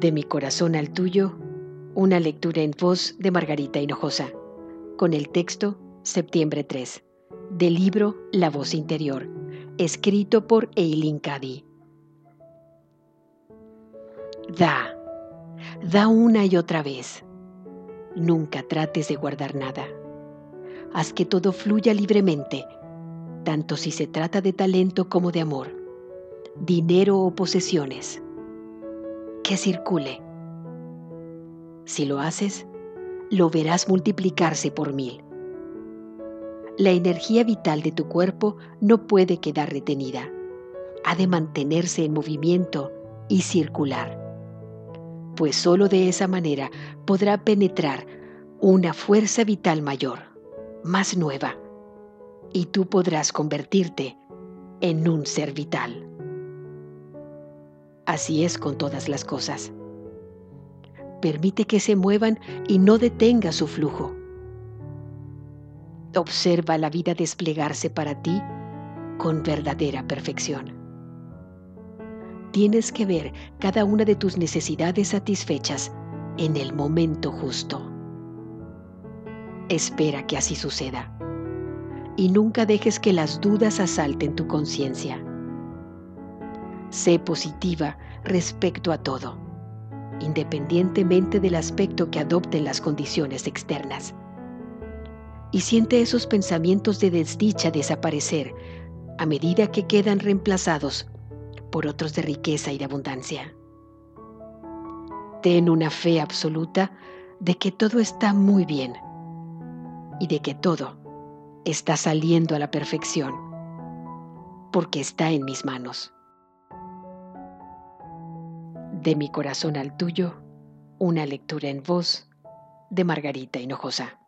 De mi corazón al tuyo, una lectura en voz de Margarita Hinojosa, con el texto Septiembre 3, del libro La voz interior, escrito por Eileen Cady. Da, da una y otra vez. Nunca trates de guardar nada. Haz que todo fluya libremente, tanto si se trata de talento como de amor, dinero o posesiones que circule. Si lo haces, lo verás multiplicarse por mil. La energía vital de tu cuerpo no puede quedar retenida. Ha de mantenerse en movimiento y circular. Pues sólo de esa manera podrá penetrar una fuerza vital mayor, más nueva, y tú podrás convertirte en un ser vital. Así es con todas las cosas. Permite que se muevan y no detenga su flujo. Observa la vida desplegarse para ti con verdadera perfección. Tienes que ver cada una de tus necesidades satisfechas en el momento justo. Espera que así suceda y nunca dejes que las dudas asalten tu conciencia. Sé positiva respecto a todo, independientemente del aspecto que adopten las condiciones externas. Y siente esos pensamientos de desdicha desaparecer a medida que quedan reemplazados por otros de riqueza y de abundancia. Ten una fe absoluta de que todo está muy bien y de que todo está saliendo a la perfección, porque está en mis manos. De mi corazón al tuyo, una lectura en voz de Margarita Hinojosa.